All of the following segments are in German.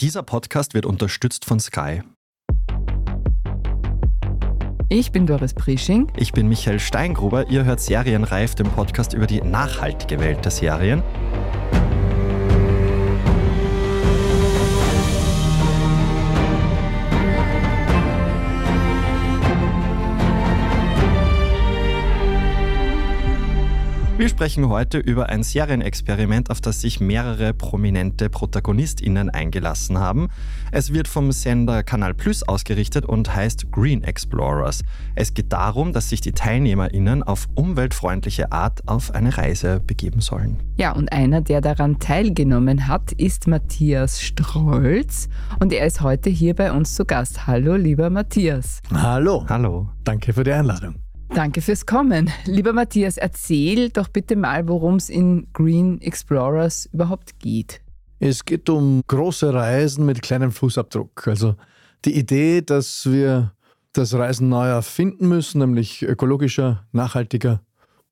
Dieser Podcast wird unterstützt von Sky. Ich bin Doris Prisching. Ich bin Michael Steingruber. Ihr hört Serienreif, den Podcast über die nachhaltige Welt der Serien. Sprechen heute über ein Serienexperiment, auf das sich mehrere prominente ProtagonistInnen eingelassen haben. Es wird vom Sender Kanal Plus ausgerichtet und heißt Green Explorers. Es geht darum, dass sich die TeilnehmerInnen auf umweltfreundliche Art auf eine Reise begeben sollen. Ja, und einer, der daran teilgenommen hat, ist Matthias Strolz und er ist heute hier bei uns zu Gast. Hallo, lieber Matthias. Hallo. Hallo. Danke für die Einladung. Danke fürs Kommen. Lieber Matthias, erzähl doch bitte mal, worum es in Green Explorers überhaupt geht. Es geht um große Reisen mit kleinem Fußabdruck. Also die Idee, dass wir das Reisen neu erfinden müssen, nämlich ökologischer, nachhaltiger.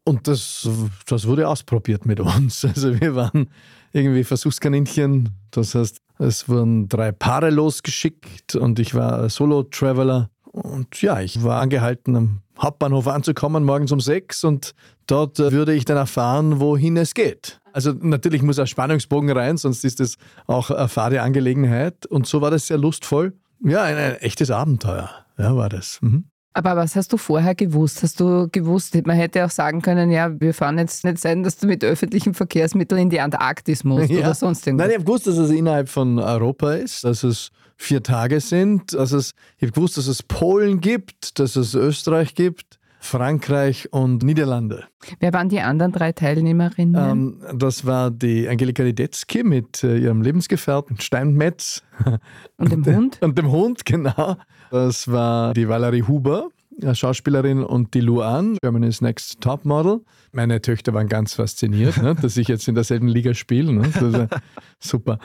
Und das, das wurde ausprobiert mit uns. Also wir waren irgendwie Versuchskaninchen. Das heißt, es wurden drei Paare losgeschickt und ich war Solo-Traveler. Und ja, ich war angehalten, am Hauptbahnhof anzukommen, morgens um sechs und dort äh, würde ich dann erfahren, wohin es geht. Also natürlich muss ein Spannungsbogen rein, sonst ist es auch eine fade Angelegenheit. Und so war das sehr lustvoll. Ja, ein, ein echtes Abenteuer, ja, war das. Mhm. Aber was hast du vorher gewusst? Hast du gewusst, man hätte auch sagen können, ja, wir fahren jetzt nicht sein, dass du mit öffentlichen Verkehrsmitteln in die Antarktis musst ja. oder sonst irgendwas. Nein, ich habe gewusst, dass es innerhalb von Europa ist, dass es vier Tage sind. Also es, ich habe gewusst, dass es Polen gibt, dass es Österreich gibt, Frankreich und Niederlande. Wer waren die anderen drei Teilnehmerinnen? Ähm, das war die Angelika Lidetzky mit äh, ihrem Lebensgefährten Steinmetz. Und dem Hund? Und dem Hund, genau. Das war die Valerie Huber, Schauspielerin, und die Luan, Germany's Next Top Model. Meine Töchter waren ganz fasziniert, ne, dass ich jetzt in derselben Liga spiele. Ne? super.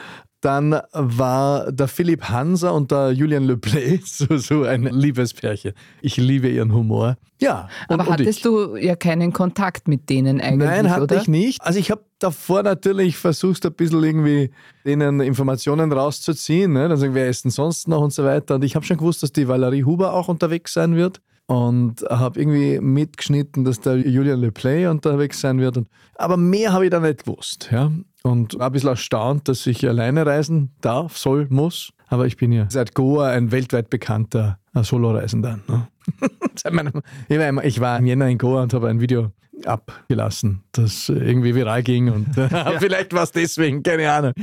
Dann war der Philipp Hanser und der Julian Le Play so, so ein Liebespärchen. Ich liebe ihren Humor. Ja. Und, Aber hattest du ja keinen Kontakt mit denen eigentlich? Nein, hatte oder? ich nicht. Also ich habe davor natürlich versucht, ein bisschen irgendwie denen Informationen rauszuziehen. Ne? Dann sagen, wer ist denn sonst noch und so weiter. Und ich habe schon gewusst, dass die Valerie Huber auch unterwegs sein wird und habe irgendwie mitgeschnitten, dass der Julian Le Play unterwegs sein wird. aber mehr habe ich da nicht gewusst. Ja? Und war ein bisschen erstaunt, dass ich alleine reisen darf, soll, muss. Aber ich bin ja seit Goa ein weltweit bekannter Solo-Reisender. Ne? ich war im Jänner in Goa und habe ein Video abgelassen, das irgendwie viral ging und vielleicht war es deswegen, keine Ahnung.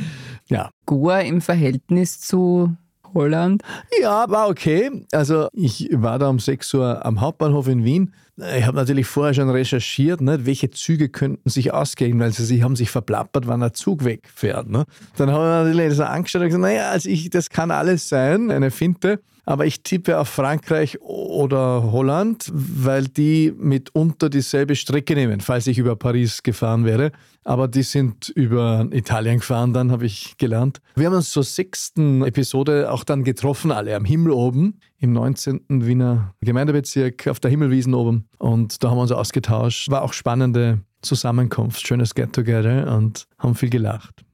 Ja. Goa im Verhältnis zu Holland? Ja, war okay. Also ich war da um 6 Uhr am Hauptbahnhof in Wien. Ich habe natürlich vorher schon recherchiert, ne, welche Züge könnten sich ausgehen, weil sie haben sich verplappert, wann ein Zug wegfährt. Ne? Dann habe ich natürlich das angeschaut und gesagt, naja, also ich, das kann alles sein, eine Finte. Aber ich tippe auf Frankreich oder Holland, weil die mitunter dieselbe Strecke nehmen, falls ich über Paris gefahren wäre. Aber die sind über Italien gefahren, dann habe ich gelernt. Wir haben uns zur sechsten Episode auch dann getroffen, alle am Himmel oben, im 19. Wiener Gemeindebezirk, auf der Himmelwiesen oben. Und da haben wir uns ausgetauscht. War auch spannende Zusammenkunft, schönes Get-Together und haben viel gelacht.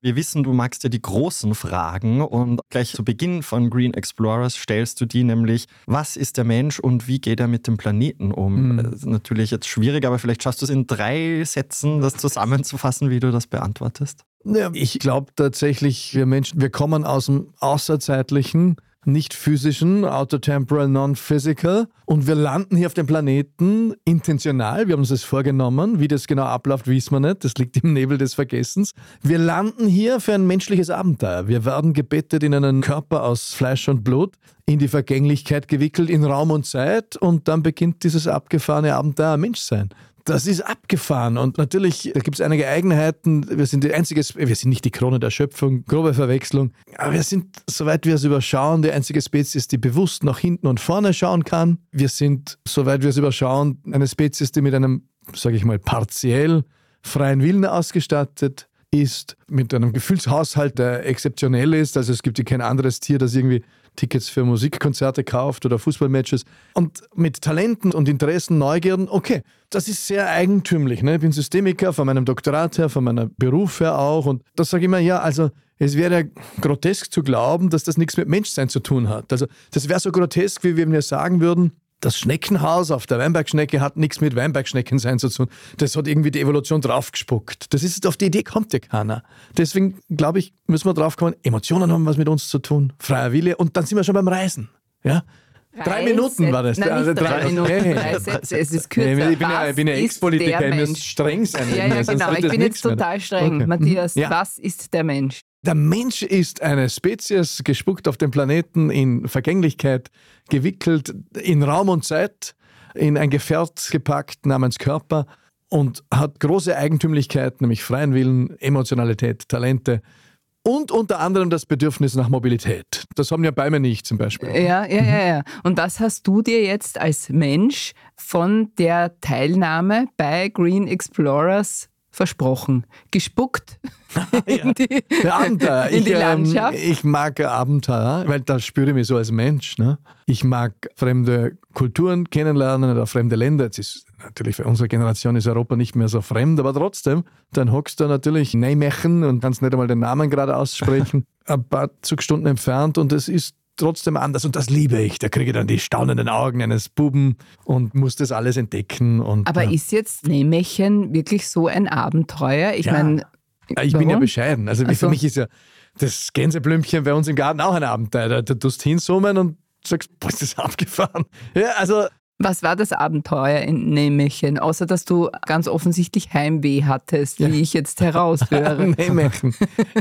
Wir wissen, du magst ja die großen Fragen und gleich zu Beginn von Green Explorers stellst du die nämlich, was ist der Mensch und wie geht er mit dem Planeten um? Mhm. Das ist natürlich jetzt schwierig, aber vielleicht schaffst du es in drei Sätzen, das zusammenzufassen, wie du das beantwortest. Ja, ich glaube tatsächlich, wir Menschen, wir kommen aus dem Außerzeitlichen nicht physischen, autotemporal, non-physical. Und wir landen hier auf dem Planeten intentional. Wir haben uns das vorgenommen. Wie das genau abläuft, wissen wir nicht. Das liegt im Nebel des Vergessens. Wir landen hier für ein menschliches Abenteuer. Wir werden gebettet in einen Körper aus Fleisch und Blut, in die Vergänglichkeit gewickelt, in Raum und Zeit. Und dann beginnt dieses abgefahrene Abenteuer Menschsein das ist abgefahren. Und natürlich, da gibt es einige Eigenheiten. Wir sind die einzige, wir sind nicht die Krone der Schöpfung, grobe Verwechslung. Aber wir sind, soweit wir es überschauen, die einzige Spezies, die bewusst nach hinten und vorne schauen kann. Wir sind, soweit wir es überschauen, eine Spezies, die mit einem, sage ich mal, partiell freien Willen ausgestattet ist, mit einem Gefühlshaushalt, der exzeptionell ist. Also es gibt ja kein anderes Tier, das irgendwie Tickets für Musikkonzerte kauft oder Fußballmatches. Und mit Talenten und Interessen, Neugierden, okay, das ist sehr eigentümlich. Ne? Ich bin Systemiker von meinem Doktorat her, von meinem Beruf her auch. Und da sage ich immer, ja, also es wäre grotesk zu glauben, dass das nichts mit Menschsein zu tun hat. Also das wäre so grotesk, wie wir sagen würden, das Schneckenhaus auf der Weinbergschnecke hat nichts mit Weinbergschnecken sein zu tun. Das hat irgendwie die Evolution draufgespuckt. Das ist, auf die Idee kommt ja keiner. Deswegen, glaube ich, müssen wir drauf kommen, Emotionen haben was mit uns zu tun, freier Wille und dann sind wir schon beim Reisen. Ja? Drei Minuten war das. Nein, also drei, drei Minuten, Hey. drei Sätze. Es ist kürzer. Ich bin ja, ich bin ja ist Ex-Politiker, ich muss streng sein. Ja, ja, genau. Ich bin jetzt total streng. Okay. Matthias, Ja. was ist der Mensch? Der Mensch ist eine Spezies, gespuckt auf dem Planeten, in Vergänglichkeit gewickelt, in Raum und Zeit, in ein Gefährt gepackt namens Körper und hat große Eigentümlichkeiten, nämlich freien Willen, Emotionalität, Talente und unter anderem das Bedürfnis nach Mobilität. Das haben ja Bäume nicht zum Beispiel. Ja, ja, ja, ja. Und das hast du dir jetzt als Mensch von der Teilnahme bei Green Explorers versprochen. Gespuckt in die, Der Abenteuer. in die ich, ähm, Landschaft. ich mag Abenteuer, weil da spüre ich mich so als Mensch. Ne? Ich mag fremde Kulturen kennenlernen oder fremde Länder. Jetzt ist natürlich für unsere Generation ist Europa nicht mehr so fremd, aber trotzdem, dann hockst du natürlich Nijmegen und kannst nicht einmal den Namen gerade aussprechen, ein paar Zugstunden entfernt und es ist trotzdem anders und das liebe ich. Da kriege ich dann die staunenden Augen eines Buben und muss das alles entdecken. Und, Aber ja. ist jetzt Nijmegen wirklich so ein Abenteuer? Ich Ja. meine, Ich bin ja Warum? bescheiden. Also Ach für mich ist ja das Gänseblümchen bei uns im Garten auch ein Abenteuer. Da, da tust du hinsummen und sagst, boah, ist das abgefahren. Ja, also was war das Abenteuer in Nijmegen? Außer, dass du ganz offensichtlich Heimweh hattest, wie ich jetzt heraushöre. Nijmegen.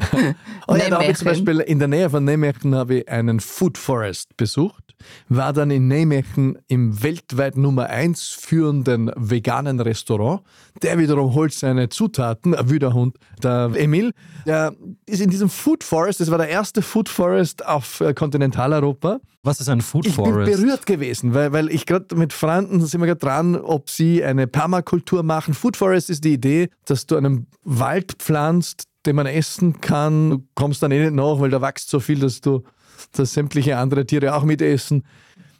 oh ja, da habe ich zum. Beispiel in der Nähe von Nijmegen habe ich einen Food Forest besucht, war dann in Nijmegen im weltweit Nummer 1 führenden veganen Restaurant. Der wiederum holt seine Zutaten, ein Wüderhund, der Emil, der ist in diesem Food Forest, das war der erste Food Forest auf äh, Kontinentaleuropa. Was ist ein Food Ich bin Forest? berührt gewesen, weil, weil ich gerade mit Freunden sind wir gerade dran, ob sie eine Permakultur machen. Food Forest ist die Idee, dass du einen Wald pflanzt, den man essen kann. Du kommst dann eh nicht nach, weil da wächst so viel, dass du dass sämtliche andere Tiere auch mitessen.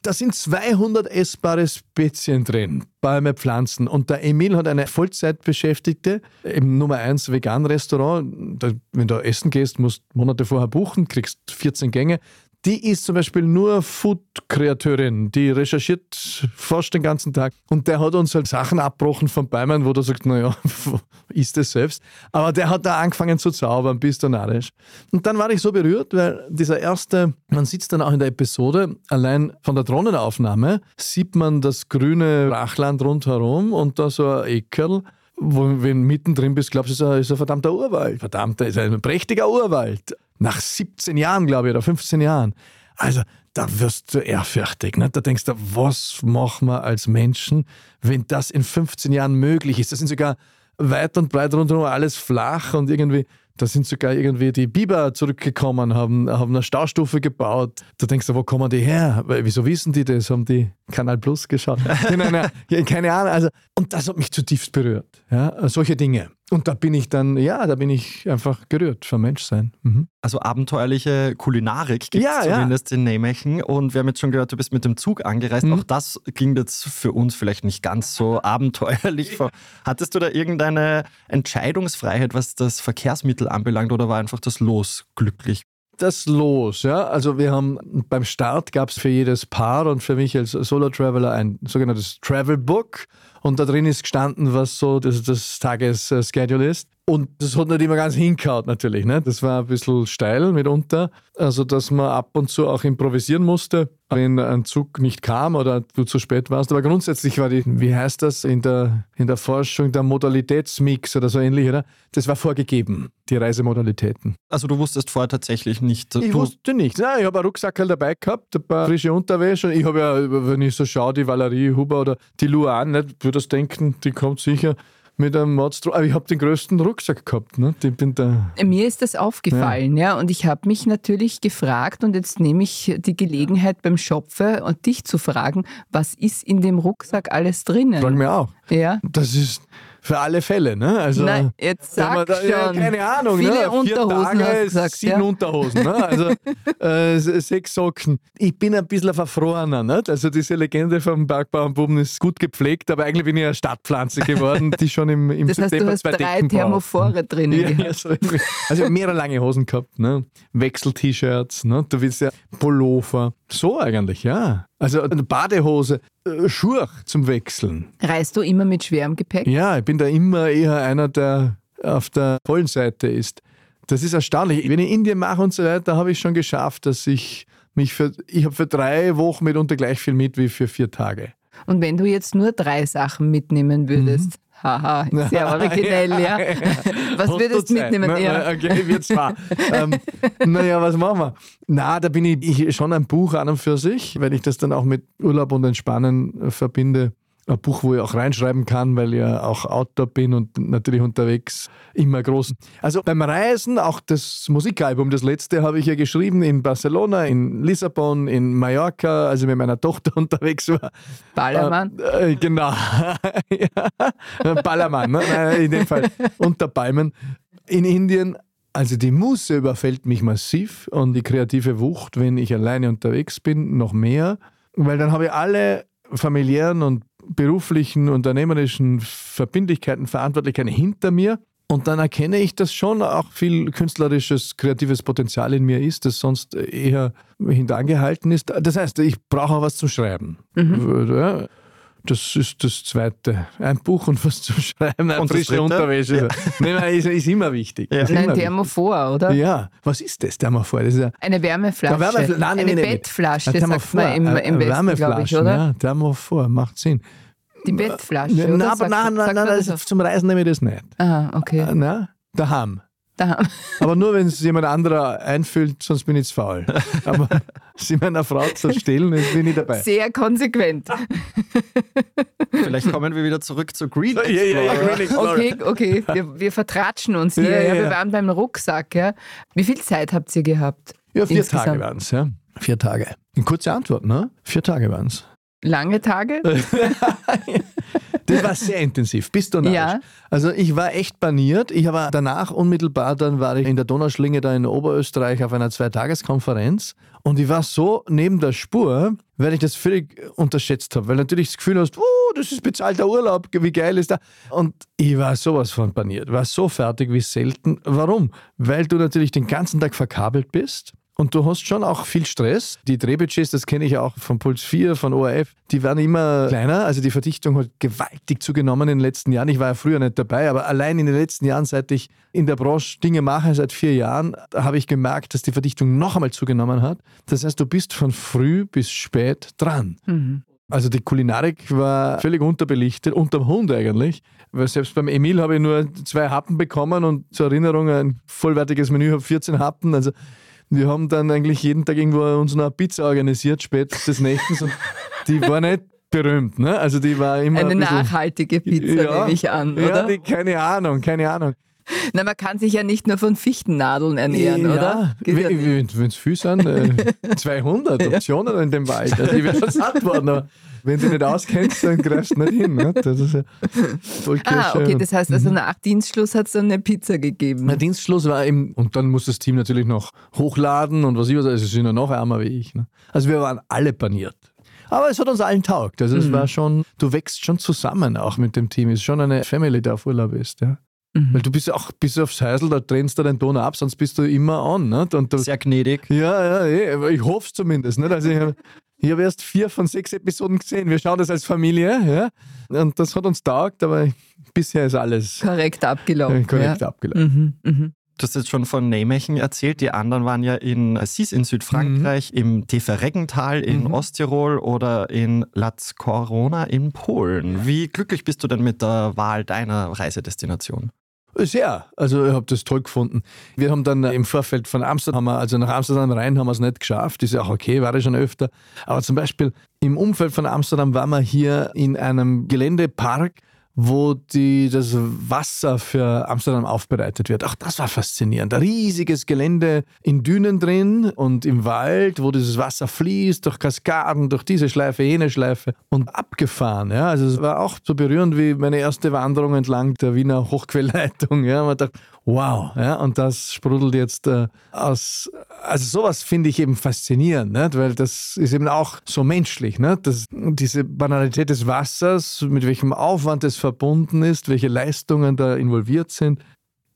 Da sind 200 essbare Spezien drin, Bäume, Pflanzen. Und der Emil hat eine Vollzeitbeschäftigte im Nummer 1 Vegan-Restaurant. Wenn du essen gehst, musst du Monate vorher buchen, kriegst 14 Gänge. Die ist zum Beispiel nur Food-Kreateurin, die recherchiert fast den ganzen Tag. Und der hat uns halt Sachen abbrochen von Bäumen, wo du sagst, naja, isst es selbst. Aber der hat da angefangen zu zaubern, bist du narrisch. Und dann war ich so berührt, weil dieser erste, man sitzt dann auch in der Episode, allein von der Drohnenaufnahme sieht man das grüne Brachland rundherum und da so ein Ekerl, wo, wenn du mittendrin bist, glaubst du, ist ein, ist verdammter Urwald. Verdammt, ist ein prächtiger Urwald. Nach 17 Jahren, glaube ich, oder 15 Jahren. Also, da wirst du ehrfürchtig. Ne? Da denkst du, was machen wir als Menschen, wenn das in 15 Jahren möglich ist? Das sind sogar weit und breit rundherum alles flach und irgendwie, da sind sogar irgendwie die Biber zurückgekommen, haben, haben eine Staustufe gebaut. Da denkst du, wo kommen die her? Wieso wissen die das? Haben die Kanal Plus geschaut? Nein, nein, keine Ahnung. Also, und das hat mich zutiefst berührt. Ja? Solche Dinge. Und da bin ich dann, ja, da bin ich einfach gerührt vom Menschsein. Mhm. Also abenteuerliche Kulinarik gibt es Ja, ja. zumindest in Nijmegen. Und wir haben jetzt schon gehört, du bist mit dem Zug angereist. Mhm. Auch das klingt jetzt für uns vielleicht nicht ganz so abenteuerlich. Hattest du da irgendeine Entscheidungsfreiheit, was das Verkehrsmittel anbelangt, oder war einfach das Los glücklich? das los, ja. Also wir haben beim Start gab es für jedes Paar und für mich als Solo-Traveler ein sogenanntes Travel Book und da drin ist gestanden, was so das, das Tagesschedule ist. Und das hat nicht immer ganz hinkaut natürlich. Ne? Das war ein bisschen steil mitunter. Also, dass man ab und zu auch improvisieren musste, wenn ein Zug nicht kam oder du zu spät warst. Aber grundsätzlich war die, wie heißt das in der, in der Forschung, der Modalitätsmix oder so ähnlich, oder? Das war vorgegeben, die Reisemodalitäten. Also du wusstest vorher tatsächlich nicht. Ich wusste nicht. Nein, ich habe einen Rucksack halt dabei gehabt, ein paar frische Unterwäsche. Und ich habe ja, wenn ich so schaue, die Valerie Huber oder die Luan, nicht, das denken, die kommt sicher mit einem Monstrum. Aber ich habe den größten Rucksack gehabt. Ne? Ich bin da. Mir ist das aufgefallen, ja. Und ich habe mich natürlich gefragt, und jetzt nehme ich die Gelegenheit beim Schopfe und dich zu fragen, was ist in dem Rucksack alles drinnen? Frag mich auch. Ja. Das ist für alle Fälle. Ne? Also, Nein, jetzt wenn man sag da, ja, schon. keine Ahnung. Viele ne? Vier Unterhosen Tage, hast du gesagt, sieben ja. Unterhosen. Ne? Also äh, sechs Socken. Ich bin ein bisschen ein Verfrorener. Nicht? Also diese Legende vom Bergbauernbuben ist gut gepflegt, aber eigentlich bin ich eine Stadtpflanze geworden, die schon im, im Das heißt, du September hast zwei drei Decken braucht. Thermophore drinnen Ja, ja, so also mehrere lange Hosen gehabt, ne? Wechsel-T-Shirts, ne? Du willst ja Pullover. So eigentlich, ja. Also eine Badehose, äh, zum Wechseln. Reist du immer mit schwerem Gepäck? Ja, ich bin da immer eher einer, der auf der vollen Seite ist. Das ist erstaunlich. Wenn ich Indien mache und so weiter, habe ich schon geschafft, dass ich mich für, ich habe für drei Wochen mitunter gleich viel mit wie für vier Tage. Und wenn du jetzt nur drei Sachen mitnehmen würdest, haha, sehr originell, ja. Was würdest du mitnehmen? ne? Ja. Okay, wir zwar. ähm, naja, was machen wir? Na, da bin ich, ich schon ein Buch an und für sich, weil ich das dann auch mit Urlaub und Entspannen äh, verbinde. Ein Buch, wo ich auch reinschreiben kann, weil ich ja auch Autor bin und natürlich unterwegs immer groß. Also beim Reisen, auch das Musikalbum, das letzte habe ich ja geschrieben in Barcelona, in Lissabon, in Mallorca, als ich mit meiner Tochter unterwegs war. Ballermann. Äh, äh, genau. Ballermann, ne? Nein, in dem Fall. Unter Palmen. In Indien, also die Muße überfällt mich massiv und die kreative Wucht, wenn ich alleine unterwegs bin, noch mehr. Weil dann habe ich alle familiären und beruflichen, unternehmerischen Verbindlichkeiten, Verantwortlichkeiten hinter mir. Und dann erkenne ich, dass schon auch viel künstlerisches, kreatives Potenzial in mir ist, das sonst eher hintangehalten ist. Das heißt, ich brauche auch was zum Schreiben. Ja, das ist das Zweite. Ein Buch und was zum Schreiben, eine Und frische? Unterwäsche. Nein, nein, ist, ist immer wichtig. Ist Nein, immer Thermophor, oder? Ja, was ist das Thermophor? Das ist ja Eine Wärmeflasche. Ja, Wärmefl- Nein, Eine nein, nein, Bettflasche, ein sagt man im, im Westen, glaube ich, oder? Ja, Thermophor, macht Sinn. Die Bettflasche, Nein, oder? Sagt- nein, nein, sagt nein, das auch? zum Reisen nehme ich das nicht. Aha, okay. Na, daheim. Da. Aber nur, wenn es jemand anderer einfüllt, sonst bin ich zu faul. Aber sie meiner Frau zu stehlen, bin ich dabei. Sehr konsequent. Vielleicht kommen wir wieder zurück zu Green Ja, ja, ja, Explorer. Green Explorer. Okay, okay. Wir, wir vertratschen uns hier. Ja, Ja, ja, Wir ja. waren beim Rucksack. Ja. Wie viel Zeit habt ihr gehabt? Ja, vier Insgesamt. Tage waren es, ja. Vier Tage. Eine kurze Antwort, ne? Vier Tage waren es. Lange Tage? Das war sehr intensiv, bist du narrisch. Ja. Also ich war echt baniert. Ich war danach unmittelbar, dann war ich in der Donauschlinge da in Oberösterreich auf einer Zweitageskonferenz und ich war so neben der Spur, weil ich das völlig unterschätzt habe. Weil natürlich das Gefühl hast, uh, das ist bezahlter Urlaub, wie geil ist da. Und ich war sowas von baniert, war so fertig wie selten. Warum? Weil du natürlich den ganzen Tag verkabelt bist. Und du hast schon auch viel Stress. Die Drehbudgets, das kenne ich auch von Puls 4, von ORF, die werden immer kleiner. Also die Verdichtung hat gewaltig zugenommen in den letzten Jahren. Ich war ja früher nicht dabei, aber allein in den letzten Jahren, seit ich in der Branche Dinge mache, seit vier Jahren, habe ich gemerkt, dass die Verdichtung noch einmal zugenommen hat. Das heißt, du bist von früh bis spät dran. Also die Kulinarik war völlig unterbelichtet, unterm Hund eigentlich. Weil selbst beim Emil habe ich nur zwei Happen bekommen und zur Erinnerung ein vollwertiges Menü habe 14 Happen. Also wir haben dann eigentlich jeden Tag irgendwo uns eine Pizza organisiert, spät des Nächtens und die war nicht berühmt. Ne? Also die war immer Eine ein bisschen, nachhaltige Pizza, nehme ich an, ja, oder? Die, keine Ahnung, keine Ahnung. Na, man kann sich ja nicht nur von Fichtennadeln ernähren, ja, oder? Ja wenn es viel sind, äh, 200 Optionen in dem Wald. Also ich wäre satt worden, wenn du nicht auskennst, dann greifst du nicht hin. Ne? Das ist ja voll Ah, okay, das heißt also nach Dienstschluss hat es dann eine Pizza gegeben. Der Dienstschluss war eben, und dann muss das Team natürlich noch hochladen und was ich was, also sie sind ja noch ärmer wie ich. Ne? Also wir waren alle paniert. Aber es hat uns allen taugt. Also es war schon, du wächst schon zusammen auch mit dem Team. Es ist schon eine Family, die auf Urlaub ist. Ja? Weil du bist ja auch bis aufs Häusl, da trennst du den Ton ab, sonst bist du immer an. Ne? Und du, Sehr gnädig. ja, ja, eh, ich hoffe es zumindest. Nicht? Also ich habe ich hab erst vier von sechs Episoden gesehen. Wir schauen das als Familie. Ja? Und das hat uns taugt, aber bisher ist alles Korrekt abgelaufen. korrekt ja. abgelaufen. Mhm, mhm. Du hast jetzt schon von Nijmegen erzählt. Die anderen waren ja in Assis in Südfrankreich, im Tefereggental in Mhm. Osttirol oder in Laz Corona in Polen. Wie glücklich bist du denn mit der Wahl deiner Reisedestination? Sehr, also ich habe das toll gefunden. Wir haben dann im Vorfeld von Amsterdam, also nach Amsterdam rein haben wir es nicht geschafft, ist ja auch okay, war ich schon öfter. Aber zum Beispiel im Umfeld von Amsterdam waren wir hier in einem Geländepark, wo die, das Wasser für Amsterdam aufbereitet wird. Auch das war faszinierend. Ein riesiges Gelände in Dünen drin und im Wald, wo dieses Wasser fließt, durch Kaskaden, durch diese Schleife, jene Schleife und abgefahren. Ja. Also es war auch so berührend wie meine erste Wanderung entlang der Wiener Hochquellleitung. Ja. Man dachte, wow, ja, und das sprudelt jetzt äh, aus. Also sowas finde ich eben faszinierend, nicht? weil das ist eben auch so menschlich. Nicht? Das, diese Banalität des Wassers, mit welchem Aufwand es verbunden ist, welche Leistungen da involviert sind.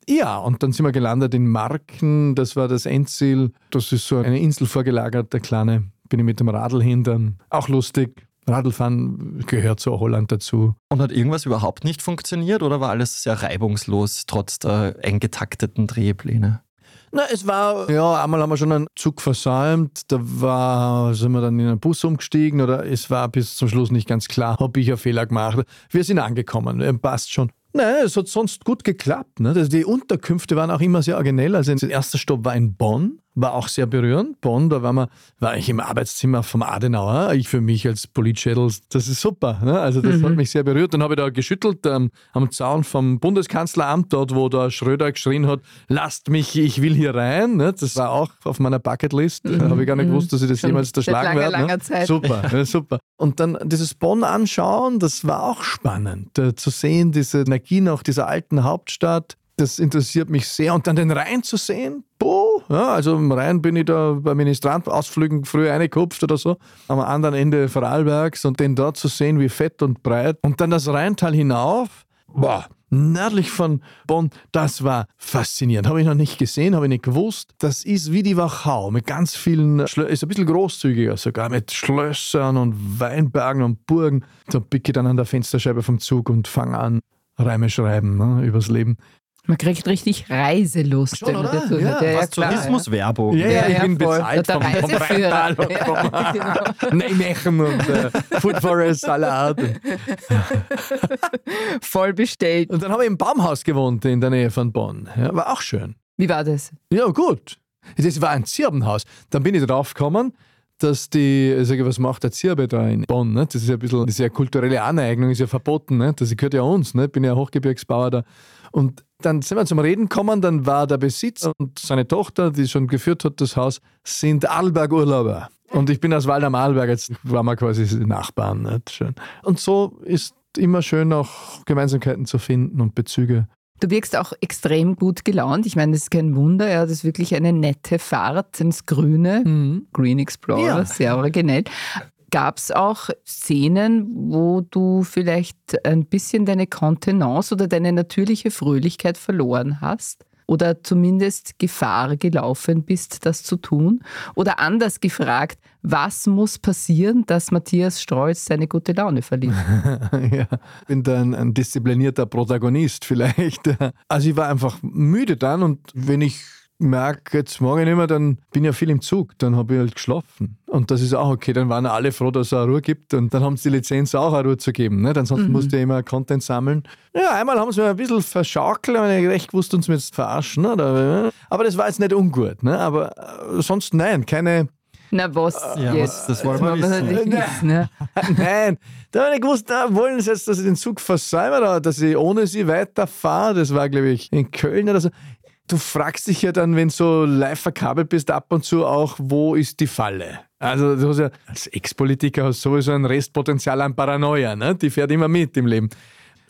Ja, und dann sind wir gelandet in Marken, das war das Endziel. Das ist so eine Insel vorgelagert, der kleine. Bin ich mit dem Radl hin, dann auch lustig. Radlfahren gehört zu Holland dazu. Und hat irgendwas überhaupt nicht funktioniert oder war alles sehr reibungslos, trotz der eng getakteten Drehpläne? Na, es war, ja, einmal haben wir schon einen Zug versäumt, da war, sind wir dann in einen Bus umgestiegen oder es war bis zum Schluss nicht ganz klar, habe ich einen Fehler gemacht. Wir sind angekommen, passt schon. Nein, es hat sonst gut geklappt. Ne? Also die Unterkünfte waren auch immer sehr originell. Also der erste Stopp war in Bonn war auch sehr berührend. Bonn, da war, man, war ich im Arbeitszimmer vom Adenauer. Ich für mich als Politschädel, das ist super. Ne? Also das mhm. hat mich sehr berührt. Dann habe ich da geschüttelt ähm, am Zaun vom Bundeskanzleramt, dort wo der Schröder geschrien hat, lasst mich, ich will hier rein. Ne? Das war auch auf meiner Bucketlist. Mhm. Da habe ich gar nicht mhm. gewusst, dass ich das Schon jemals erschlagen werde. Langer ne? Zeit. Super, ja, super. Und dann dieses Bonn anschauen, das war auch spannend. Äh, zu sehen, diese Energie nach dieser alten Hauptstadt, das interessiert mich sehr. Und dann den Rhein zu sehen, boah, ja, also im Rhein bin ich da bei Ministrantausflügen früher reingekupft oder so, am anderen Ende Vorarlbergs und den dort zu sehen, wie fett und breit. Und dann das Rheintal hinauf, boah, nördlich von Bonn, das war faszinierend. Habe ich noch nicht gesehen, habe ich nicht gewusst. Das ist wie die Wachau mit ganz vielen, Schlö ist ein bisschen großzügiger sogar, mit Schlössern und Weinbergen und Burgen. Da blicke ich dann an der Fensterscheibe vom Zug und fange an, Reime schreiben ne, übers Leben. Man kriegt richtig Reiselust. Schon, oder? Ja, ja, ja, Tourismuswerbung. Ja, ja, ich bin bezahlt vom, vom Rheintal und vom. Nijmegen und äh, Food Forest Salat. Voll bestellt. Und dann habe ich im Baumhaus gewohnt in der Nähe von Bonn. Ja, war auch schön. Wie war das? Ja, gut. Das war ein Zirbenhaus. Dann bin ich drauf gekommen, dass die, ich sage, was macht der Zirbe da in Bonn? Ne? Das ist ja ein bisschen, das ist ja kulturelle Aneignung, ist ja verboten. Ne? Das gehört ja uns. Ne? Ich bin ja Hochgebirgsbauer da. Und dann sind wir zum Reden gekommen, dann war der Besitzer und seine Tochter, die schon geführt hat, das Haus, sind Arlberg-Urlauber. Und ich bin aus Wald am Arlberg, jetzt waren wir quasi Nachbarn. Nicht? Schön. Und so ist immer schön, auch Gemeinsamkeiten zu finden und Bezüge. Du wirkst auch extrem gut gelaunt. Ich meine, das ist kein Wunder. Ja, das ist wirklich eine nette Fahrt ins Grüne. Mhm. Green Explorer, ja. sehr originell. Gab es auch Szenen, wo du vielleicht ein bisschen deine Kontenance oder deine natürliche Fröhlichkeit verloren hast? Oder zumindest Gefahr gelaufen bist, das zu tun? Oder anders gefragt, was muss passieren, dass Matthias Strolz seine gute Laune verliert? ja, ich bin dann ein disziplinierter Protagonist vielleicht. Also ich war einfach müde dann und wenn ich merke, jetzt morgen nicht mehr, dann bin ich ja viel im Zug, dann habe ich halt geschlafen. Und das ist auch okay, dann waren alle froh, dass es eine Ruhe gibt und dann haben sie die Lizenz auch eine Ruhe zu geben. Nicht? Ansonsten mhm. musste ich immer Content sammeln. Ja, einmal haben sie mir ein bisschen verschaukelt, aber ich recht gewusst, uns jetzt verarschen. Oder? Aber das war jetzt nicht ungut. Ne? Aber äh, sonst nein, keine na was ja, jetzt? das wollen wir wissen. Nicht wissen ne? Nein, da habe ich gewusst, da wollen sie jetzt, dass ich den Zug versäume oder dass ich ohne sie weiterfahre. Das war, glaube ich, in Köln oder so du fragst dich ja dann, wenn du so live verkabelt bist, ab und zu auch, wo ist die Falle? Also du hast ja als Ex-Politiker hast sowieso ein Restpotenzial an Paranoia, ne? die fährt immer mit im Leben.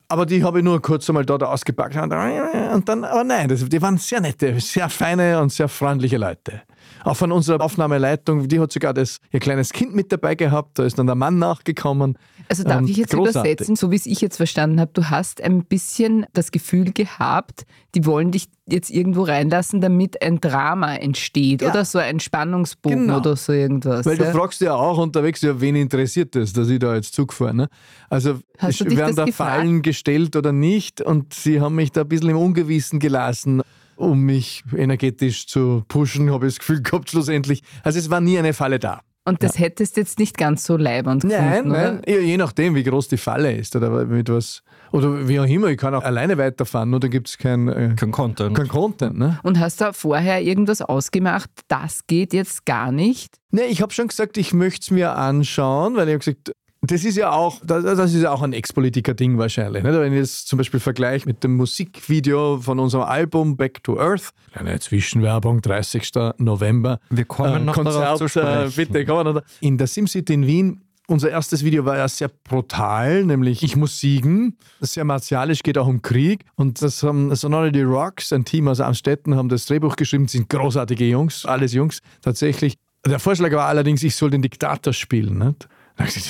Aber die habe ich nur kurz einmal dort ausgepackt und dann, aber nein, das, die waren sehr nette, sehr feine und sehr freundliche Leute. Auch von unserer Aufnahmeleitung, die hat sogar das, ihr kleines Kind mit dabei gehabt, da ist dann der Mann nachgekommen. Also darf ich jetzt großartig. übersetzen, so wie es ich jetzt verstanden habe, du hast ein bisschen das Gefühl gehabt, die wollen dich jetzt irgendwo reinlassen, damit ein Drama entsteht ja. oder so ein Spannungsbogen genau. oder so irgendwas. Weil ja? du fragst ja auch unterwegs, ja, wen interessiert das, dass ich da jetzt Zug fahre. Ne? Also werden da gefragt? Fallen gestellt oder nicht und sie haben mich da ein bisschen im Ungewissen gelassen um mich energetisch zu pushen, habe ich das Gefühl gehabt, schlussendlich. Also es war nie eine Falle da. Und das ja. hättest jetzt nicht ganz so leibend Nein, gefunden, nein. Ja, je nachdem, wie groß die Falle ist oder mit was. Oder wie auch immer, ich kann auch alleine weiterfahren, nur da gibt es kein, äh, kein Content. Kein Content ne? Und hast du vorher irgendwas ausgemacht, das geht jetzt gar nicht? Nee, ich habe schon gesagt, ich möchte es mir anschauen, weil ich habe gesagt, Das ist ja auch, das ist ja auch ein Ex-Politiker-Ding wahrscheinlich. Nicht? Wenn ich das zum Beispiel vergleiche mit dem Musikvideo von unserem Album Back to Earth, eine Zwischenwerbung, 30. November. Wir kommen äh, noch Konzert, darauf zu sprechen. Äh, bitte, kommen noch In der SimCity in Wien unser erstes Video war ja sehr brutal, nämlich Ich muss siegen. Sehr martialisch, geht auch um Krieg. Und das haben Sonority Rocks, ein Team aus Amstetten, haben das Drehbuch geschrieben. Das sind großartige Jungs, alles Jungs, tatsächlich. Der Vorschlag war allerdings, ich soll den Diktator spielen. Nicht? Das, das,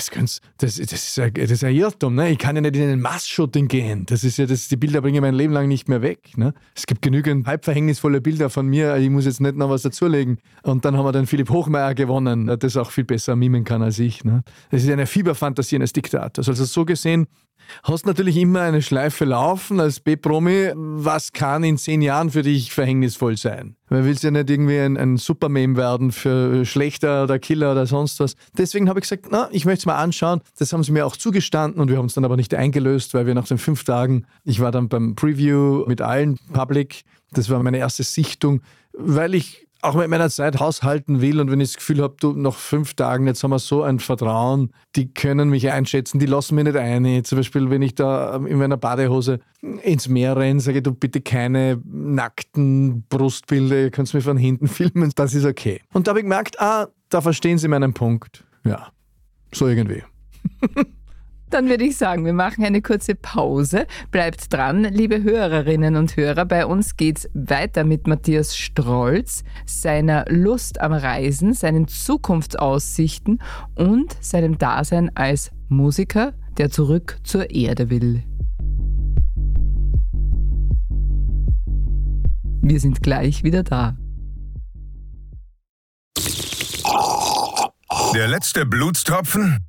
das, ist ein, das ist ein Irrtum. Ne? Ich kann ja nicht in einen Mass-Shooting gehen. Das ist ja, das, die Bilder bringen mein Leben lang nicht mehr weg. Ne? Es gibt genügend halbverhängnisvolle Bilder von mir. Ich muss jetzt nicht noch was dazulegen. Und dann haben wir den Philipp Hochmeier gewonnen, der das auch viel besser mimen kann als ich. Ne? Das ist eine Fieberfantasie eines Diktators. Also so gesehen hast natürlich immer eine Schleife laufen als B-Promi. Was kann in zehn Jahren für dich verhängnisvoll sein? Man will ja nicht irgendwie ein, ein Supermeme werden für Schlechter oder Killer oder sonst was. Deswegen habe ich gesagt, na, ich möchte es mal anschauen. Das haben sie mir auch zugestanden und wir haben es dann aber nicht eingelöst, weil wir nach den fünf Tagen, ich war dann beim Preview mit allen Public, das war meine erste Sichtung, weil ich auch mit meiner Zeit haushalten will und wenn ich das Gefühl habe, du, nach fünf Tagen, jetzt haben wir so ein Vertrauen, die können mich einschätzen, die lassen mich nicht ein. Zum Beispiel, wenn ich da in meiner Badehose ins Meer renne, sage ich, du bitte keine nackten Brustbilder, ihr könnt mich von hinten filmen, das ist okay. Und da habe ich gemerkt, ah, da verstehen sie meinen Punkt. Ja, so irgendwie. Dann würde ich sagen, wir machen eine kurze Pause. Bleibt dran, liebe Hörerinnen und Hörer. Bei uns geht es weiter mit Matthias Strolz, seiner Lust am Reisen, seinen Zukunftsaussichten und seinem Dasein als Musiker, der zurück zur Erde will. Wir sind gleich wieder da. Der letzte Blutstropfen?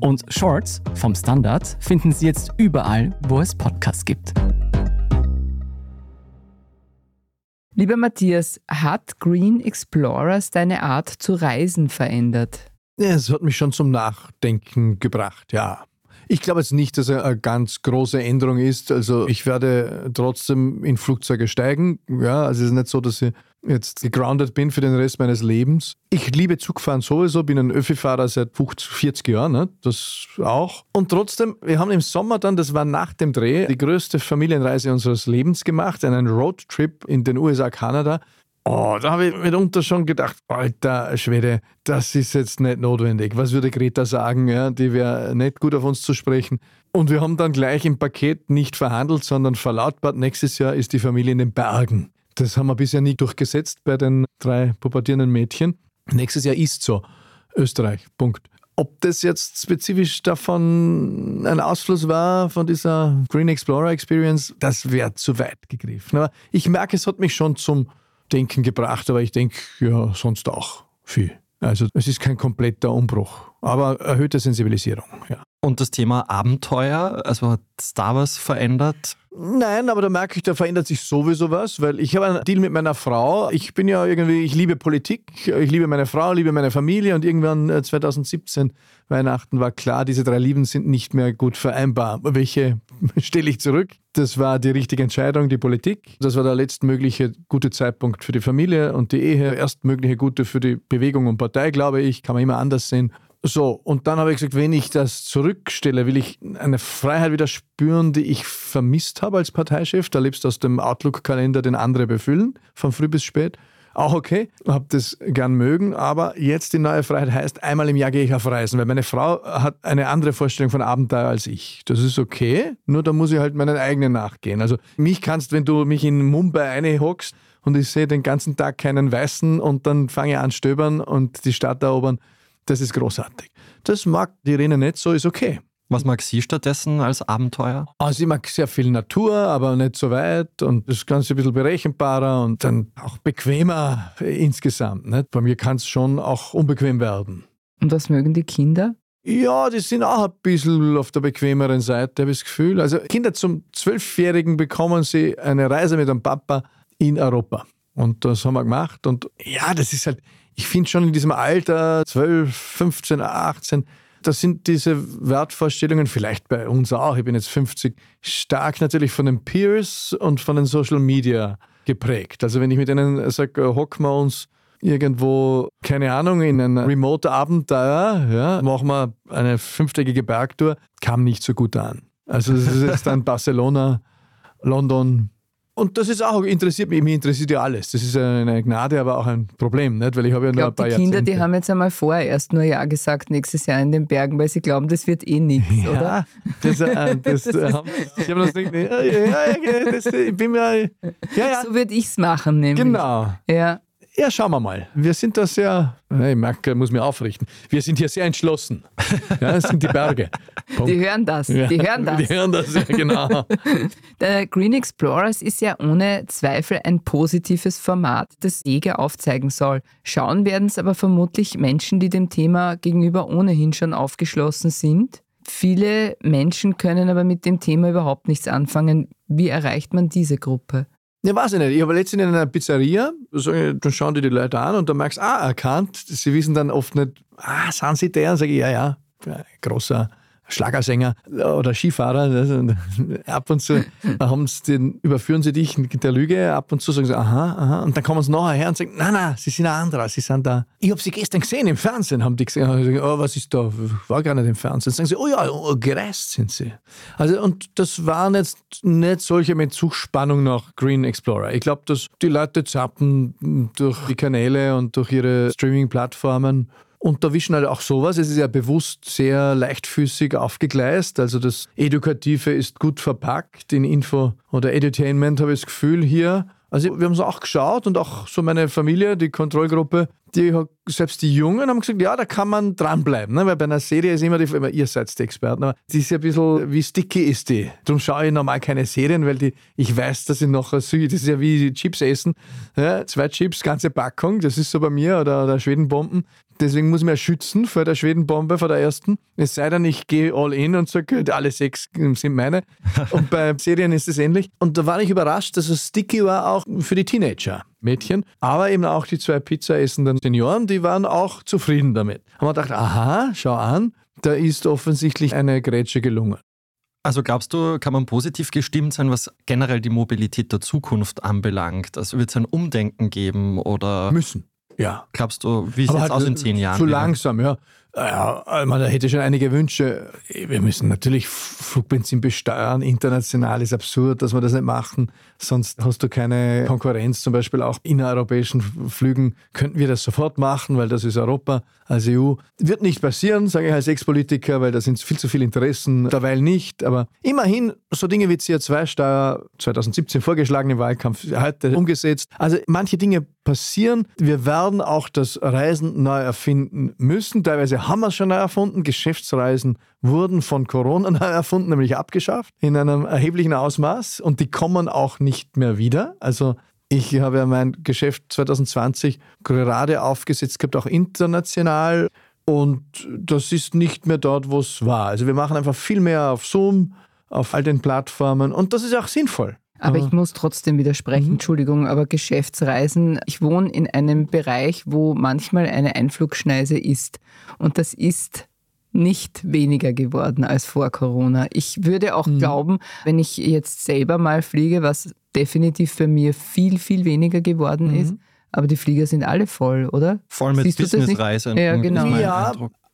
Und Shorts vom Standard finden Sie jetzt überall, wo es Podcasts gibt. Lieber Matthias, hat Green Explorers deine Art zu reisen verändert? Ja, es hat mich schon zum Nachdenken gebracht, ja. Ich glaube jetzt nicht, dass er eine ganz große Änderung ist. Also ich werde trotzdem in Flugzeuge steigen. Ja, also es ist nicht so, dass ich jetzt gegroundet bin für den Rest meines Lebens. Ich liebe Zugfahren sowieso, bin ein Öffi-Fahrer seit 50, 40 Jahren, ne? das auch. Und trotzdem, wir haben im Sommer dann, das war nach dem Dreh, die größte Familienreise unseres Lebens gemacht, einen Roadtrip in den USA, Kanada. Oh, da habe ich mitunter schon gedacht, alter Schwede, das ist jetzt nicht notwendig. Was würde Greta sagen? Ja, die wäre nicht gut auf uns zu sprechen. Und wir haben dann gleich im Paket nicht verhandelt, sondern verlautbart, nächstes Jahr ist die Familie in den Bergen. Das haben wir bisher nie durchgesetzt bei den drei pubertierenden Mädchen. Nächstes Jahr ist so. Österreich. Punkt. Ob das jetzt spezifisch davon ein Ausfluss war von dieser Green Explorer Experience, das wäre zu weit gegriffen. Aber ich merke, es hat mich schon zum Denken gebracht, aber ich denke ja sonst auch viel. Also es ist kein kompletter Umbruch, aber erhöhte Sensibilisierung, ja. Und das Thema Abenteuer, also hat Star Wars verändert? Nein, aber da merke ich, da verändert sich sowieso was, weil ich habe einen Deal mit meiner Frau. Ich bin ja irgendwie, ich liebe Politik, ich liebe meine Frau, liebe meine Familie und irgendwann 2017 äh, Weihnachten war klar, diese drei Lieben sind nicht mehr gut vereinbar. Welche stelle ich zurück? Das war die richtige Entscheidung, die Politik. Das war der letztmögliche gute Zeitpunkt für die Familie und die Ehe. Erstmögliche gute für die Bewegung und Partei, glaube ich. Kann man immer anders sehen. So, und dann habe ich gesagt, wenn ich das zurückstelle, will ich eine Freiheit wieder spüren, die ich vermisst habe als Parteichef. Da lebst du aus dem Outlook-Kalender, den andere befüllen, von früh bis spät. auch okay, habe das gern mögen, aber jetzt die neue Freiheit heißt, einmal im Jahr gehe ich auf Reisen, weil meine Frau hat eine andere Vorstellung von Abenteuer als ich. Das ist okay, nur da muss ich halt meinen eigenen nachgehen. Also mich kannst, wenn du mich in Mumbai einhockst und ich sehe den ganzen Tag keinen Weißen und dann fange ich an stöbern und die Stadt erobern, das ist großartig. Das mag die Irene nicht so, ist okay. Was mag sie stattdessen als Abenteuer? Also ich mag sehr viel Natur, aber nicht so weit und das Ganze ein bisschen berechenbarer und dann auch bequemer insgesamt. Nicht? Bei mir kann es schon auch unbequem werden. Und was mögen die Kinder? Ja, die sind auch ein bisschen auf der bequemeren Seite, habe ich das Gefühl. Also Kinder zum Zwölfjährigen bekommen sie eine Reise mit einem Papa in Europa. Und das haben wir gemacht. Und ja, das ist halt, ich finde schon in diesem Alter, 12, 15, 18, das sind diese Wertvorstellungen, vielleicht bei uns auch, ich bin jetzt 50, stark natürlich von den Peers und von den Social Media geprägt. Also wenn ich mit denen sage, hocken wir uns irgendwo, keine Ahnung, in ein remote Abenteuer, ja, machen wir eine fünftägige Bergtour, kam nicht so gut an. Also es ist dann Barcelona, London, und das ist auch, interessiert mich, mich interessiert ja alles. Das ist eine Gnade, aber auch ein Problem, nicht? weil ich habe ja nur glaub, ein paar Die Kinder, Jahrzehnte. die haben jetzt einmal vorher erst nur Ja gesagt, nächstes Jahr in den Bergen, weil sie glauben, das wird eh nichts, ja, oder? Das, äh, das, das äh, haben, ich habe das nicht, ja, ja, ja, das, ich bin mir, ja, ja. So würde ich es machen, nämlich. Genau. Ja. Ja, schauen wir mal. Wir sind da sehr, ich merke, muss mich aufrichten. Wir sind hier sehr entschlossen. Ja, das sind die Berge. Punkt. Die hören das, die Ja, hören das. Die hören das, ja, genau. Der Green Explorers ist ja ohne Zweifel ein positives Format, das Jäger aufzeigen soll. Schauen werden es aber vermutlich Menschen, die dem Thema gegenüber ohnehin schon aufgeschlossen sind. Viele Menschen können aber mit dem Thema überhaupt nichts anfangen. Wie erreicht man diese Gruppe? Ja, weiß ich nicht. Ich habe letztens in einer Pizzeria, dann schauen die die Leute an und dann merkst du, ah, erkannt. Sie wissen dann oft nicht, ah, sind sie der? Und sage ich, ja, ja, großer Schlagersänger oder Skifahrer. Ab und zu haben sie den, überführen sie dich mit der Lüge, ab und zu sagen sie, aha, aha. Und dann kommen sie nachher her und sagen, nein, nein, sie sind ein anderer, sie sind da. Ich habe sie gestern gesehen im Fernsehen, haben die gesehen. Gesagt, oh, was ist da? War gar nicht im Fernsehen. Dann sagen sie, oh ja, oh, gereist sind sie. Also, und das waren jetzt nicht solche mit Zugspannung nach Green Explorer. Ich glaube, dass die Leute zappen durch die Kanäle und durch ihre Streaming-Plattformen und da wischen halt auch sowas. Es ist ja bewusst sehr leichtfüßig aufgegleist. Also das Edukative ist gut verpackt in Info oder Edutainment, habe ich das Gefühl hier. Also wir haben es auch geschaut und auch so meine Familie, die Kontrollgruppe, die selbst die Jungen haben gesagt, ja, da kann man dranbleiben. Ne? Weil bei einer Serie ist immer die, immer, ihr seid die Experten, aber die ist ja ein bisschen, wie sticky ist die. Darum schaue ich normal keine Serien, weil die, ich weiß, dass ich noch, das ist ja wie Chips essen. Ja? Zwei Chips, ganze Packung, das ist so bei mir, oder, oder Schwedenbomben. Deswegen muss ich mich schützen vor der Schwedenbombe, vor der ersten. Es sei denn, ich gehe all in und sage, alle sechs sind meine. Und bei Serien ist es ähnlich. Und da war ich überrascht, dass es sticky war auch für die Teenager. Mädchen, aber eben auch die zwei Pizza essenden Senioren, die waren auch zufrieden damit. Haben wir gedacht, aha, schau an, da ist offensichtlich eine Grätsche gelungen. Also glaubst du, kann man positiv gestimmt sein, was generell die Mobilität der Zukunft anbelangt? Also wird es ein Umdenken geben oder Müssen. Ja. glaubst du, wie sieht es halt aus in zehn Jahren? Zu Wie- langsam, ja. Ja, man hätte schon einige Wünsche. Wir müssen natürlich Flugbenzin besteuern. International ist absurd, dass wir das nicht machen. Sonst hast du keine Konkurrenz. Zum Beispiel auch innereuropäischen Flügen könnten wir das sofort machen, weil das ist Europa als EU. Wird nicht passieren, sage ich als Ex-Politiker, weil da sind viel zu viele Interessen. Derweil nicht. Aber immerhin so Dinge wie CO2-Steuer 2017 vorgeschlagen im Wahlkampf, heute umgesetzt. Also manche Dinge passieren. Wir werden auch das Reisen neu erfinden müssen. Teilweise haben wir es schon neu erfunden. Geschäftsreisen wurden von Corona neu erfunden, nämlich abgeschafft in einem erheblichen Ausmaß. Und die kommen auch nicht mehr wieder. Also ich habe ja mein Geschäft 2020 gerade aufgesetzt gehabt, auch international. Und das ist nicht mehr dort, wo es war. Also wir machen einfach viel mehr auf Zoom, auf all den Plattformen. Und das ist auch sinnvoll. Aber ich muss trotzdem widersprechen, Entschuldigung, aber Geschäftsreisen, ich wohne in einem Bereich, wo manchmal eine Einflugschneise ist. Und das ist nicht weniger geworden als vor Corona. Ich würde auch glauben, wenn ich jetzt selber mal fliege, was definitiv bei mir viel, viel weniger geworden ist, aber die Flieger sind alle voll, oder? Vor allem mit? Businessreisen. Ja, genau. Ja,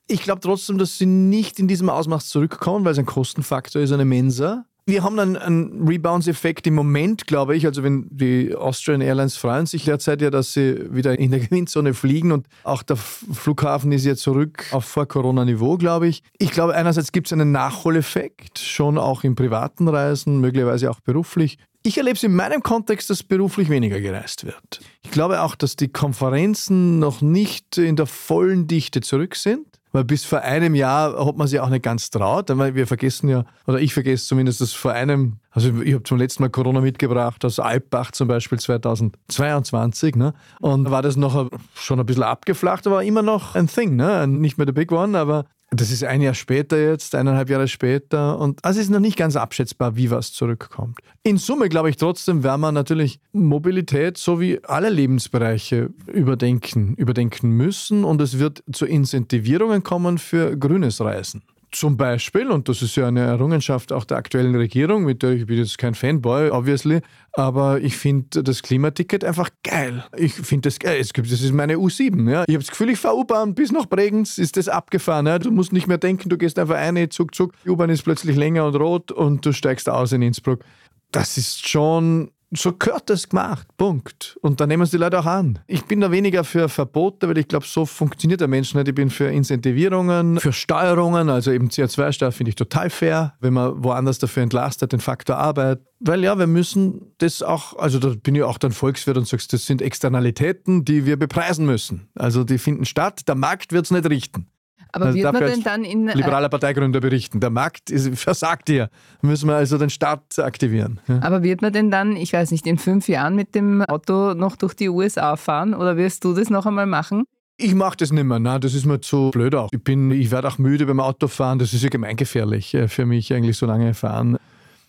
ich glaube trotzdem, dass sie nicht in diesem Ausmaß zurückkommen, weil es ein Kostenfaktor ist, eine Mensa. Wir haben dann einen Rebounds-Effekt im Moment, glaube ich. Also wenn die Austrian Airlines freuen sich derzeit ja, dass sie wieder in der Gewinnzone fliegen und auch der Flughafen ist ja zurück auf Vor-Corona-Niveau, glaube ich. Ich glaube, einerseits gibt es einen Nachholeffekt, schon auch in privaten Reisen, möglicherweise auch beruflich. Ich erlebe es in meinem Kontext, dass beruflich weniger gereist wird. Ich glaube auch, dass die Konferenzen noch nicht in der vollen Dichte zurück sind. Weil bis vor einem Jahr hat man sich auch nicht ganz traut, weil wir vergessen ja, oder ich vergesse zumindest, dass vor einem, also ich habe zum letzten Mal Corona mitgebracht aus Alpbach zum Beispiel 2022, ne? Und war das noch schon ein bisschen abgeflacht, aber immer noch ein Thing, ne? Nicht mehr der Big One, aber das ist ein Jahr später jetzt, eineinhalb Jahre später. Und also es ist noch nicht ganz abschätzbar, wie was zurückkommt. In Summe glaube ich trotzdem, werden wir natürlich Mobilität so wie alle Lebensbereiche überdenken, überdenken müssen. Und es wird zu Incentivierungen kommen für grünes Reisen. Zum Beispiel, und das ist ja eine Errungenschaft auch der aktuellen Regierung, mit der ich bin jetzt kein Fanboy, obviously, aber ich finde das Klimaticket einfach geil. Ich finde das geil. Es gibt, das ist meine U7. Ja. Ich habe das Gefühl, ich fahre U-Bahn bis nach Bregenz, ist das abgefahren. Ja. Du musst nicht mehr denken, du gehst einfach eine, zuck, zuck. Die U-Bahn ist plötzlich länger und rot und du steigst aus in Innsbruck. Das ist schon so gehört das gemacht. Punkt. Und da nehmen es die Leute auch an. Ich bin da weniger für Verbote, weil ich glaube, so funktioniert der Mensch nicht. Ich bin für Incentivierungen, für Steuerungen, also eben CO2-Steuer finde ich total fair, wenn man woanders dafür entlastet, den Faktor Arbeit. Weil ja, wir müssen das auch, also da bin ich auch dann Volkswirt und sagst, das sind Externalitäten, die wir bepreisen müssen. Also die finden statt, der Markt wird es nicht richten. Aber also wird man denn dann in. Äh, Liberaler Parteigründer berichten. Der Markt ist, versagt hier. Müssen wir also den Staat aktivieren. Ja. Aber wird man denn dann, ich weiß nicht, in fünf Jahren mit dem Auto noch durch die USA fahren oder wirst du das noch einmal machen? Ich mache das nicht mehr, nein, das ist mir zu blöd auch. Ich, ich werde auch müde beim Autofahren, das ist ja gemeingefährlich äh, für mich eigentlich so lange fahren.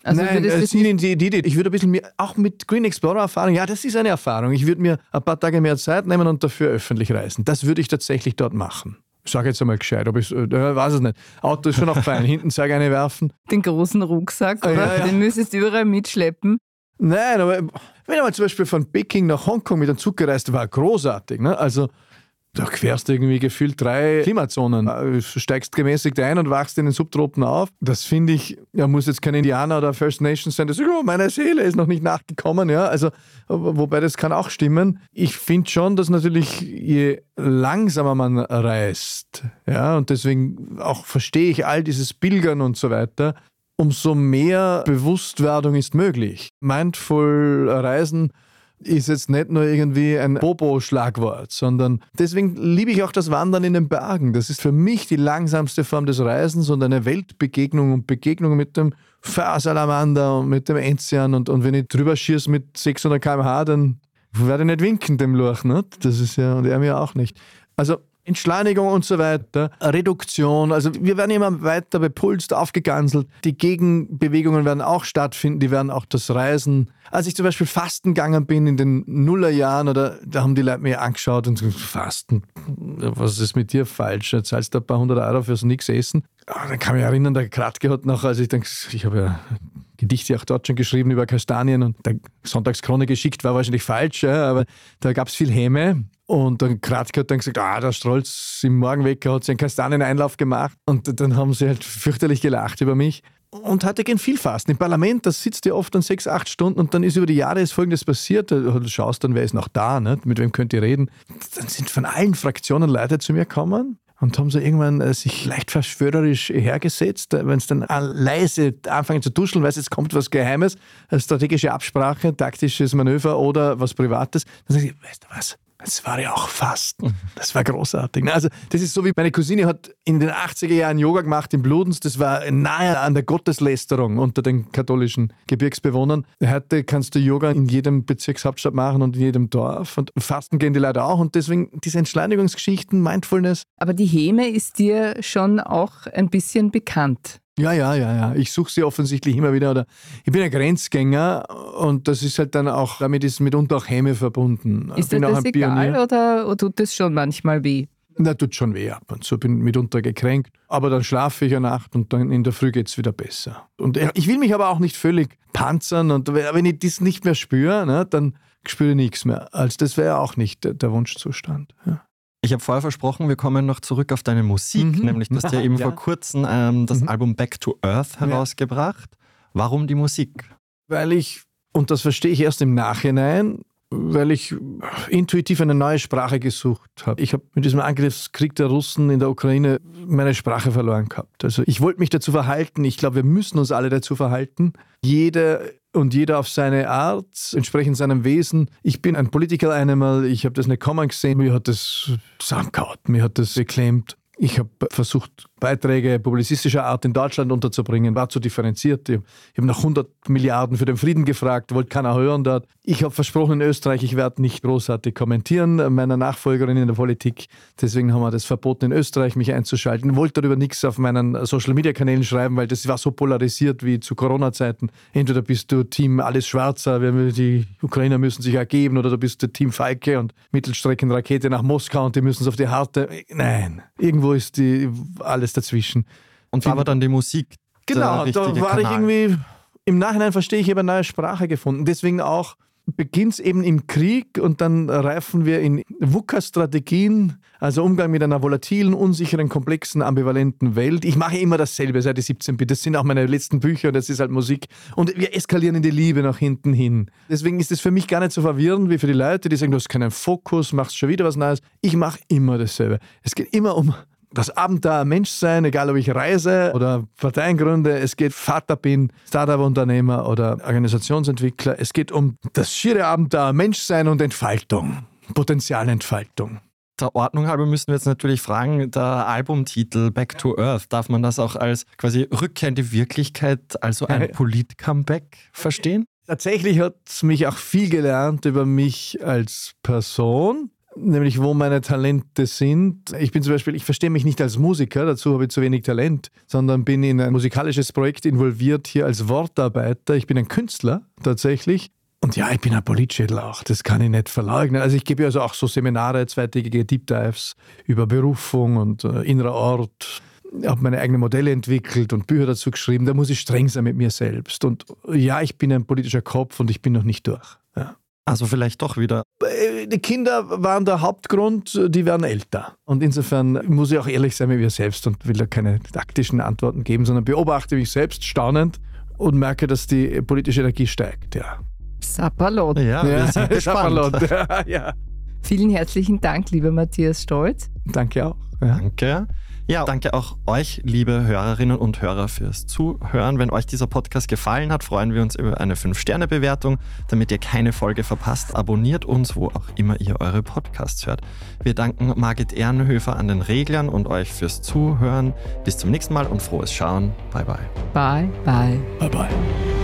Also Nein, äh, sind die Idee, ich würde ein bisschen mehr, auch mit Green Explorer Erfahrung, ja, das ist eine Erfahrung. Ich würde mir ein paar Tage mehr Zeit nehmen und dafür öffentlich reisen. Das würde ich tatsächlich dort machen. Ich sage jetzt einmal gescheit, ob ich äh, weiß es nicht. Auto ist schon noch fein, hinten Zeug eine werfen. Den großen Rucksack, oder? Ja, ja. Den müsstest du überall mitschleppen. Nein, aber wenn ich mal zum Beispiel von Peking nach Hongkong mit einem Zug gereist war großartig. Ne? Also da querst irgendwie gefühlt drei Klimazonen. Du steigst gemäßigt ein und wachst in den Subtropen auf. Das finde ich, ja, muss jetzt kein Indianer oder First Nation sein, das ist, oh, meine Seele ist noch nicht nachgekommen, ja. Also, wobei das kann auch stimmen. Ich finde schon, dass natürlich je langsamer man reist, ja, und deswegen auch verstehe ich all dieses Pilgern und so weiter, umso mehr Bewusstwerdung ist möglich. Mindful Reisen ist jetzt nicht nur irgendwie ein Bobo-Schlagwort, sondern deswegen liebe ich auch das Wandern in den Bergen. Das ist für mich die langsamste Form des Reisens und eine Weltbegegnung und Begegnung mit dem Fahrsalamander und mit dem Enzian. Und, und wenn ich drüber schieße mit 600 km/h, dann werde ich nicht winken dem Lurch. Nicht? Das ist ja, und er mir auch nicht. Also Entschleunigung und so weiter, Reduktion. Also wir werden immer weiter bepulst, aufgeganselt. Die Gegenbewegungen werden auch stattfinden, die werden auch das Reisen. Als ich zum Beispiel fasten gegangen bin in den Nullerjahren, oder da haben die Leute mir angeschaut und gesagt, Fasten, was ist mit dir falsch? Jetzt zahlst du ein paar hundert Euro fürs Nix essen. Ah, dann kann ich mich erinnern, der Kratke hat noch, als ich denke, ich habe ja Gedichte auch dort schon geschrieben über Kastanien und der Sonntagskrone geschickt war wahrscheinlich falsch, ja, aber da gab es viel Häme. Und dann Kratke hat dann gesagt, ah, der Strolz im Morgenwecker hat sich einen Kastanien-Einlauf gemacht. Und dann haben sie halt fürchterlich gelacht über mich. Und heute gehen viel Fasten. Im Parlament, da sitzt ihr oft dann sechs, acht Stunden und dann ist über die Jahre ist Folgendes passiert. Du schaust dann, wer ist noch da, nicht? mit wem könnt ihr reden. Dann sind von allen Fraktionen Leute zu mir gekommen und haben so irgendwann äh, sich leicht verschwörerisch hergesetzt, äh, wenn es dann leise anfangen zu duscheln, weil jetzt kommt was Geheimes, eine strategische Absprache, taktisches Manöver oder was Privates, dann sage ich, weißt du was, das war ja auch fast. Das war großartig. Also, das ist so wie meine Cousine hat in den 80er Jahren Yoga gemacht in Bludens. Das war nahe an der Gotteslästerung unter den katholischen Gebirgsbewohnern. Heute kannst du Yoga in jedem Bezirkshauptstadt machen und in jedem Dorf. Und Fasten gehen die Leute auch. Und deswegen diese Entschleunigungsgeschichten, Mindfulness. Aber die Heme ist dir schon auch ein bisschen bekannt. Ja, ja, ja, ja. Ich suche sie offensichtlich immer wieder. Oder ich bin ein Grenzgänger und das ist halt dann auch, damit ist mitunter auch Häme verbunden. Ist dir das egal oder, oder tut das schon manchmal weh? Na, tut schon weh ab und zu, bin mitunter gekränkt. Aber dann schlafe ich eine Nacht und dann in der Früh geht es wieder besser. Und ich will mich aber auch nicht völlig panzern und wenn ich das nicht mehr spüre, ne, dann spüre ich nichts mehr. Also das wäre auch nicht der Wunschzustand. Ja. Ich habe vorher versprochen, wir kommen noch zurück auf deine Musik, mhm. nämlich du hast ja eben ja. vor kurzem ähm, das mhm. Album Back to Earth herausgebracht. Ja. Warum die Musik? Weil ich, und das verstehe ich erst im Nachhinein, weil ich intuitiv eine neue Sprache gesucht habe. Ich habe mit diesem Angriffskrieg der Russen in der Ukraine meine Sprache verloren gehabt. Also ich wollte mich dazu verhalten. Ich glaube, wir müssen uns alle dazu verhalten. Jeder und jeder auf seine Art, entsprechend seinem Wesen. Ich bin ein Political Animal. Ich habe das nicht kommen gesehen. Mir hat das zusammengehauen. Mir hat das geklemmt. Ich habe versucht, Beiträge publizistischer Art in Deutschland unterzubringen, war zu differenziert. Ich habe nach 100 Milliarden für den Frieden gefragt, wollte keiner hören dort. Ich habe versprochen in Österreich, ich werde nicht großartig kommentieren, meiner Nachfolgerin in der Politik. Deswegen haben wir das verboten, in Österreich mich einzuschalten. Ich wollte darüber nichts auf meinen Social-Media-Kanälen schreiben, weil das war so polarisiert wie zu Corona-Zeiten. Entweder bist du Team alles Schwarzer, die Ukrainer müssen sich ergeben, oder du bist der Team Falke und Mittelstreckenrakete nach Moskau und die müssen es auf die harte. Nein, irgendwo ist die alles dazwischen. Und da war dann die Musik. Genau, da war Kanal. ich irgendwie, im Nachhinein verstehe ich, habe eine neue Sprache gefunden. Deswegen auch beginnt es eben im Krieg und dann reifen wir in VUCA-Strategien, also Umgang mit einer volatilen, unsicheren, komplexen, ambivalenten Welt. Ich mache immer dasselbe seit ich 17 bin. Das sind auch meine letzten Bücher und das ist halt Musik. Und wir eskalieren in die Liebe nach hinten hin. Deswegen ist es für mich gar nicht so verwirrend wie für die Leute, die sagen, du hast keinen Fokus, machst schon wieder was Neues. Ich mache immer dasselbe. Es geht immer um das Abenteuer Menschsein, egal ob ich reise oder Parteien gründe, es geht Vater bin, Startup-Unternehmer oder Organisationsentwickler. Es geht um das schiere Abenteuer Menschsein und Entfaltung, Potenzialentfaltung. Der Ordnung halber müssen wir jetzt natürlich fragen, der Albumtitel Back to Earth, darf man das auch als quasi Rückkehr in die Wirklichkeit, also ein Polit-Comeback verstehen? Tatsächlich hat es mich auch viel gelernt über mich als Person nämlich wo meine Talente sind. Ich bin zum Beispiel, ich verstehe mich nicht als Musiker, dazu habe ich zu wenig Talent, sondern bin in ein musikalisches Projekt involviert hier als Wortarbeiter. Ich bin ein Künstler tatsächlich. Und ja, ich bin ein Politschädel auch, das kann ich nicht verleugnen. Also ich gebe also auch so Seminare, zweitägige Deep Dives über Berufung und äh, innerer Ort. Ich habe meine eigenen Modelle entwickelt und Bücher dazu geschrieben. Da muss ich streng sein mit mir selbst. Und ja, ich bin ein politischer Kopf und ich bin noch nicht durch. Ja. Also vielleicht doch wieder. Äh, die Kinder waren der Hauptgrund, die werden älter. Und insofern muss ich auch ehrlich sein mit mir selbst und will da keine taktischen Antworten geben, sondern beobachte mich selbst staunend und merke, dass die politische Energie steigt. Ja. Sapperlot. Ja, wir sind gespannt. ja. Vielen herzlichen Dank, lieber Matthias Stolz. Danke auch. Ja. Danke. Ja, danke auch euch, liebe Hörerinnen und Hörer, fürs Zuhören. Wenn euch dieser Podcast gefallen hat, freuen wir uns über eine 5-Sterne-Bewertung. Damit ihr keine Folge verpasst, abonniert uns, wo auch immer ihr eure Podcasts hört. Wir danken Margit Ehrenhöfer an den Reglern und euch fürs Zuhören. Bis zum nächsten Mal und frohes Schauen. Bye, bye. Bye, bye. Bye, bye.